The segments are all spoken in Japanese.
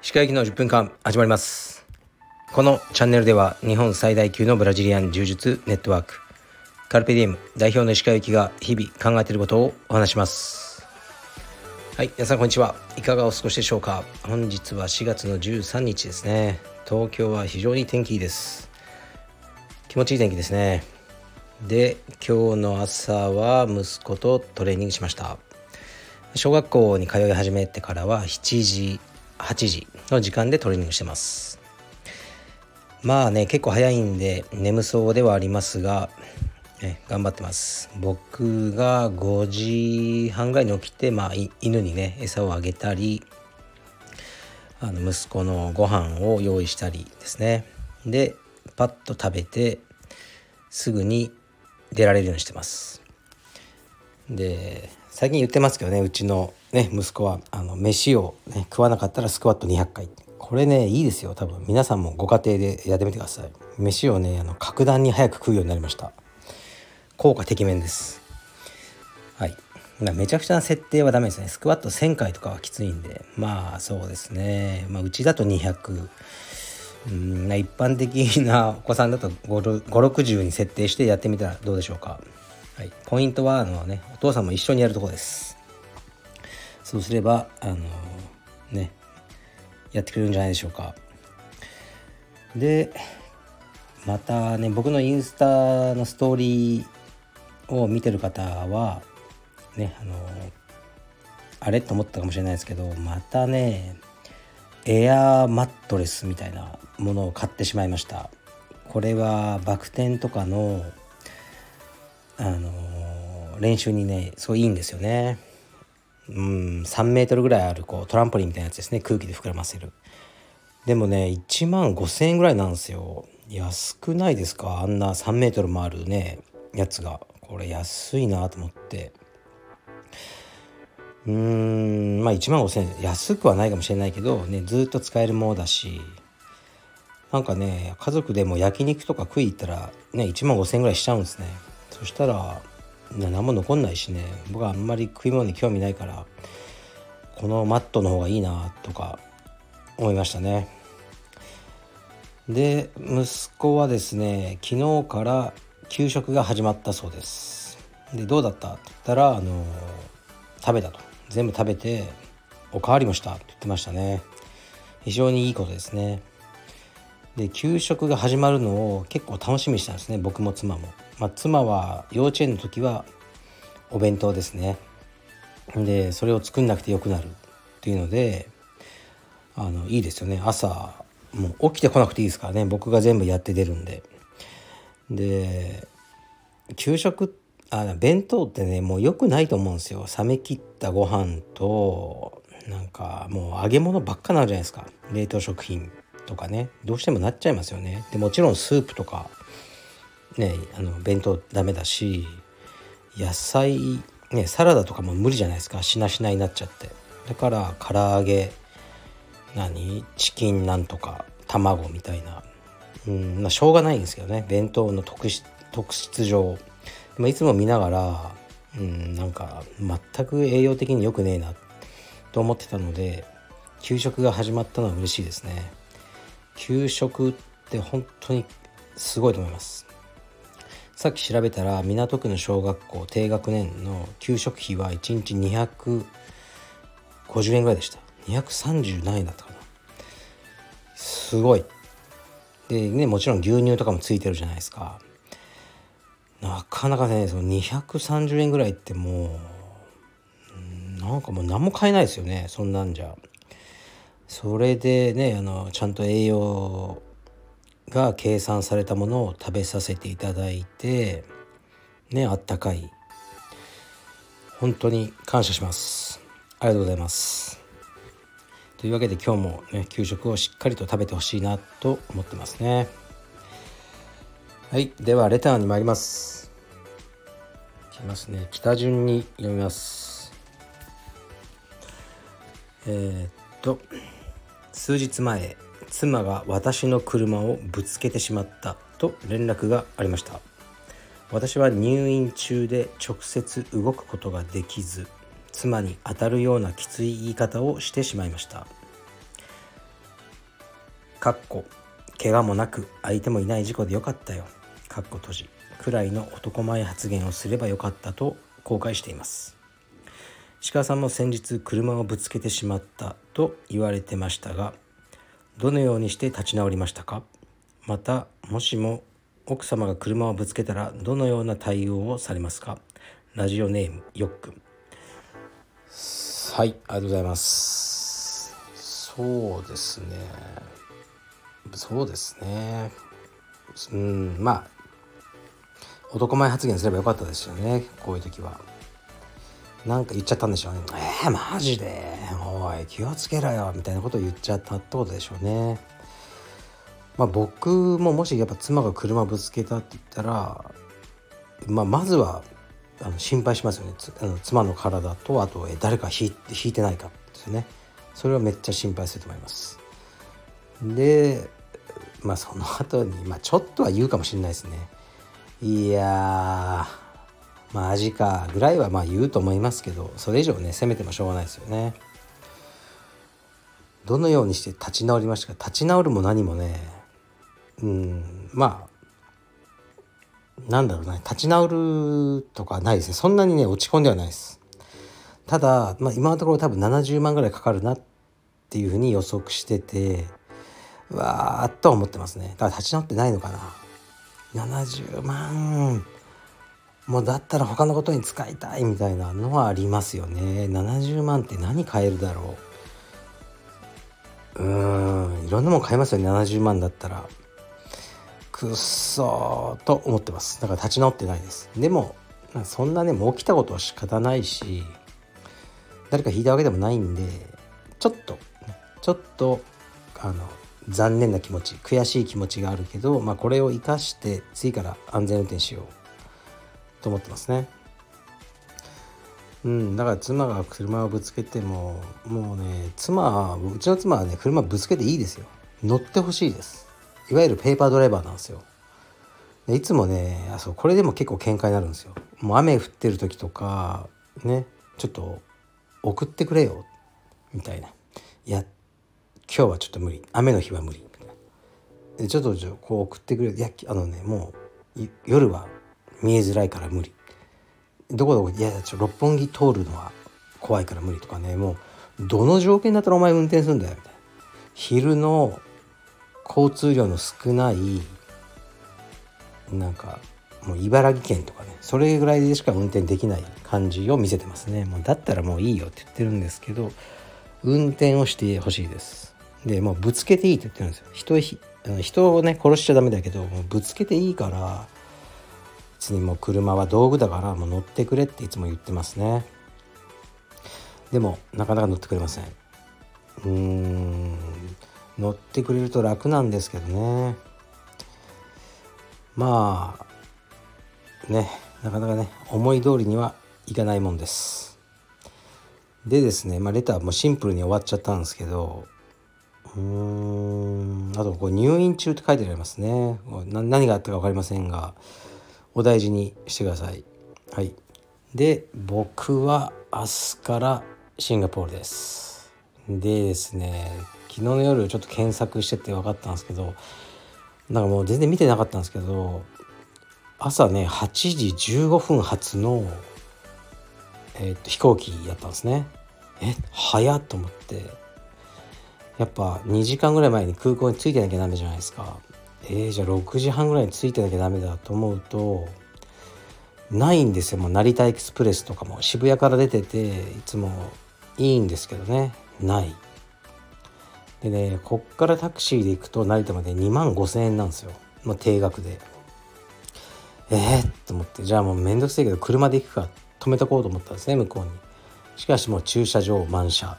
歯科医の10分間始まります。このチャンネルでは日本最大級のブラジリアン柔術ネットワークカルペディエム代表の石川行きが日々考えていることをお話します。はい皆さんこんにちは。いかがお過ごしでしょうか。本日は4月の13日ですね。東京は非常に天気いいです。気持ちいい天気ですね。で今日の朝は息子とトレーニングしました。小学校に通い始めてからは7時8時の時間でトレーニングしてます。まあね結構早いんで眠そうではありますが、ね、頑張ってます。僕が5時半ぐらいに起きて、まあ、犬にね餌をあげたりあの息子のご飯を用意したりですね。でパッと食べてすぐに出られるようにしてます。で最近言ってますけどねうちのね息子はあの飯を、ね、食わなかったらスクワット200回。これねいいですよ多分。皆さんもご家庭でやってみてください。飯をねあの格段に早く食うようになりました。効果てきめんです。はい。めちゃくちゃな設定はダメですね。スクワット1000回とかはきついんで。まあそうですね、まあ、うちだと200うん一般的なお子さんだと560に設定してやってみたらどうでしょうか。はい、ポイントはあの、ね、お父さんも一緒にやるとこです。そうすればあのねやってくれるんじゃないでしょうか。でまたね僕のインスタのストーリーを見てる方はねあのあれ？と思ったかもしれないですけどまたねエアーマットレスみたいなものを買ってしまいましたこれはバク転とかのあの練習にねすごいいいんですよね。うん3メートルぐらいあるこうトランポリンみたいなやつですね空気で膨らませる。でもね1万5,000円ぐらいなんですよ。安くないですか？あんな3メートルもあるねやつが。これ安いなと思って。うんまあ1万5,000円安くはないかもしれないけどねずっと使えるものだしなんかね家族でも焼肉とか食い行ったらね1万5,000円ぐらいしちゃうんですね。そしたら何も残んないしね僕はあんまり食い物に興味ないからこのマットの方がいいなとか思いましたね。で息子はですね昨日から給食が始まったそうです。でどうだった？って言ったらあの食べたと。全部食べておかわりもしたって言ってましたね。非常にいいことですね。で給食が始まるのを結構楽しみにしたんですね僕も妻も、まあ、妻は幼稚園の時はお弁当ですね。でそれを作んなくてよくなるっていうのであのいいですよね。朝もう起きてこなくていいですからね。僕が全部やって出るんで。で給食ってあ弁当ってねもう良くないと思うんですよ。冷め切ったご飯となんかもう揚げ物ばっかなるじゃないですか。冷凍食品とかね。どうしてもなっちゃいますよね。でもちろんスープとかねあの弁当ダメだし野菜ねサラダとかも無理じゃないですか。しなしなになっちゃって。だから唐揚げ何？チキンなんとか卵みたいな。うんまあしょうがないんですけどね。弁当の特質特質上。でもいつも見ながらうんなんか全く栄養的に良くねえなと思ってたので給食が始まったのは嬉しいですね。給食って本当にすごいと思います。さっき調べたら港区の小学校低学年の給食費は1日250円ぐらいでした。230何円だったかな。すごい。でねもちろん牛乳とかもついてるじゃないですか。なかなかねその230円ぐらいってもうなんかもう何も買えないですよねそんなんじゃ。それでねあのちゃんと栄養が計算されたものを食べさせていただいてねあったかい。本当に感謝します。ありがとうございます。というわけで今日もね給食をしっかりと食べてほしいなと思ってますね。はいではレターに参ります。いきますね。北順に読みます。えー、っと数日前妻が私の車をぶつけてしまったと連絡がありました。私は入院中で直接動くことができず妻に当たるようなきつい言い方をしてしまいました。かっこ怪我もなく相手もいない事故でよかったよ。かっこ閉じくらいの男前発言をすればよかったと後悔しています。鹿さんも先日車をぶつけてしまったと言われてましたがどのようにして立ち直りましたか？またもしも奥様が車をぶつけたらどのような対応をされますか？ラジオネームよっくんはいありがとうございます。そうですね。そうですね。うんまあ男前発言すればよかったですよね。こういう時は。なんか言っちゃったんでしょうね。えー、マジで？おい気をつけろよみたいなことを言っちゃったってことでしょうね。まあ僕ももしやっぱ妻が車ぶつけたって言ったらまあまずはあの心配しますよね。あの妻の体とあと誰か引い引いてないかですね。それはめっちゃ心配すると思います。でまあその後にまあちょっとは言うかもしれないですね。いやマジかぐらいはまあ言うと思いますけどそれ以上ね責めてもしょうがないですよね。どのようにして立ち直りましたか？立ち直るも何もね。うんまあなんだろうね立ち直るとかないですね。そんなにね落ち込んではないです。ただ、まあ、今のところ多分70万ぐらいかかるなっていうふうに予測しててわーっと思ってますね。だから立ち直ってないのかな。70万。もうだったら他のことに使いたいみたいなのはありますよね。70万って何買えるだろう。うーんいろんなもん買えますよね。70万だったら。くっそーと思ってます。だから立ち直ってないです。でもそんなねもう起きたことは仕方ないし誰か引いたわけでもないんでちょっとちょっとあの残念な気持ち悔しい気持ちがあるけど、まあ、これを生かして次から安全運転しようと思ってますねうんだから妻が車をぶつけてももうね妻うちの妻はね車ぶつけていいですよ乗ってほしいですいわゆるペーパードライバーなんですよ。でいつもねあそうこれでも結構喧嘩になるんですよ。もう雨降ってる時とかねちょっと送ってくれよみたいな。いや今日はちょっと無理雨の日は無理みたいな。でちょっとこう送ってくれいやあのねもう夜は見えづらいから無理。どこどこいやちょ六本木通るのは怖いから無理とかねもうどの条件だったらお前運転するんだよみたいな。昼の交通量の少ないなんかもう茨城県とかねそれぐらいでしか運転できない感じを見せてますねもうだったらもういいよって言ってるんですけど運転をしてほしいですでもうぶつけていいって言ってるんですよ。人人をね殺しちゃダメだけどもうぶつけていいから別にもう車は道具だからもう乗ってくれっていつも言ってますね。でもなかなか乗ってくれません。うーん乗ってくれると楽なんですけどね。まあねなかなかね思い通りにはいかないもんです。でですね、まあ、レターもシンプルに終わっちゃったんですけどうん。あとこう入院中って書いてありますね。何があったか分かりませんがお大事にしてください。はい。で僕は明日からシンガポールです。でですね昨日の夜ちょっと検索してて分かったんですけどなんかもう全然見てなかったんですけど朝ね8時15分発の、えー、と飛行機やったんですね。え早っと思って。やっぱ2時間ぐらい前に空港に着いてなきゃダメじゃないですか。えー、じゃあ6時半ぐらいに着いてなきゃダメだと思うとないんですよ。もう成田エクスプレスとかも。渋谷から出てていつもいいんですけどね。ない。でねこっからタクシーで行くと成田まで2万5,000円なんですよ、まあ、定額で。ええー、と思って。じゃあもうめんどくせえけど車で行くか。止めとこうと思ったんですね向こうに。しかしもう駐車場満車。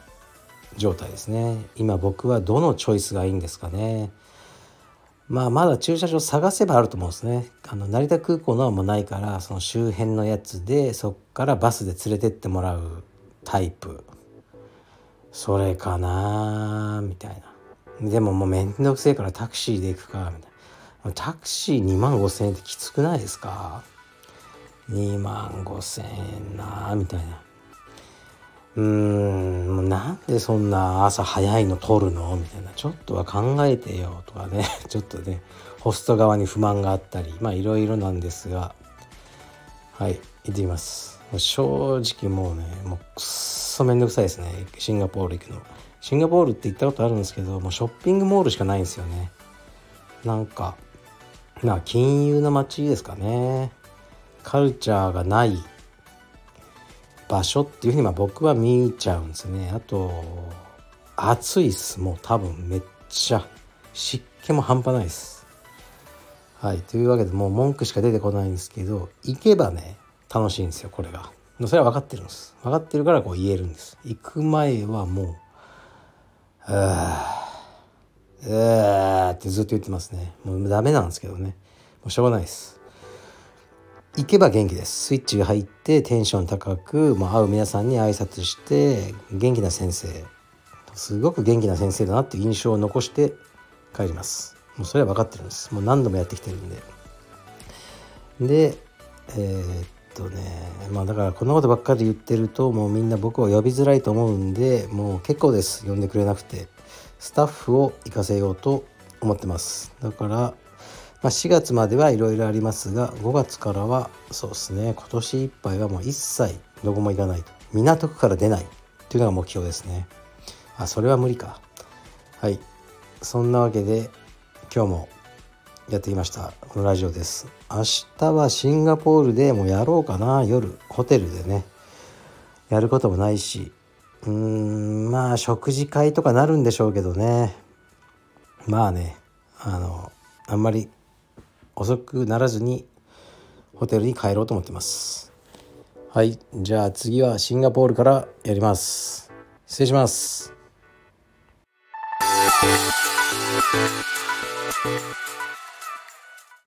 状態ですね。今僕はどのチョイスがいいんですかね。まあまだ駐車場探せばあると思うんですね。あの成田空港のはもうないからその周辺のやつでそっからバスで連れてってもらうタイプ。それかなみたいな。でももうめんどくせえからタクシーで行くかみたいな。タクシー2万5,000円ってきつくないですか？2万5,000円なみたいな。うーんなんでそんな朝早いの取るの？みたいな。ちょっとは考えてよとかね。ちょっとねホスト側に不満があったり。まあいろいろなんですが。はい行ってみます。正直もうねもうくっそめんどくさいですね。シンガポール行くの。シンガポールって行ったことあるんですけどもうショッピングモールしかないんですよね。なんかまあ金融の街ですかね。カルチャーがない場所っていうふうにまあ僕は見ちゃうんですね。あと暑いっす。もう多分めっちゃ湿気も半端ないです。はい。というわけでもう文句しか出てこないんですけど行けばね楽しいんですよこれが。それは分かってるんです。分かってるからこう言えるんです。行く前はもう「ああうーってずっと言ってますね。もうダメなんですけどね。もうしょうがないです。行けば元気です。スイッチが入ってテンション高く、まあ、会う皆さんに挨拶して元気な先生。すごく元気な先生だなっていう印象を残して帰ります。もうそれは分かってるんです。もう何度もやってきてるんで。でえー、っとねまあだからこんなことばっかり言ってるともうみんな僕を呼びづらいと思うんでもう結構です。呼んでくれなくて。スタッフを行かせようと思ってます。だからまあ、4月まではいろいろありますが5月からはそうですね今年いっぱいはもう一切どこも行かないと。港区から出ないというのが目標ですね。あそれは無理か。はい。そんなわけで今日もやってきましたこのラジオです。明日はシンガポールでもやろうかな。夜ホテルでねやることもないし。うーんまあ食事会とかなるんでしょうけどね。まあねあのあんまり遅くならずにホテルに帰ろうと思ってます。はいじゃあ次はシンガポールからやります。失礼します。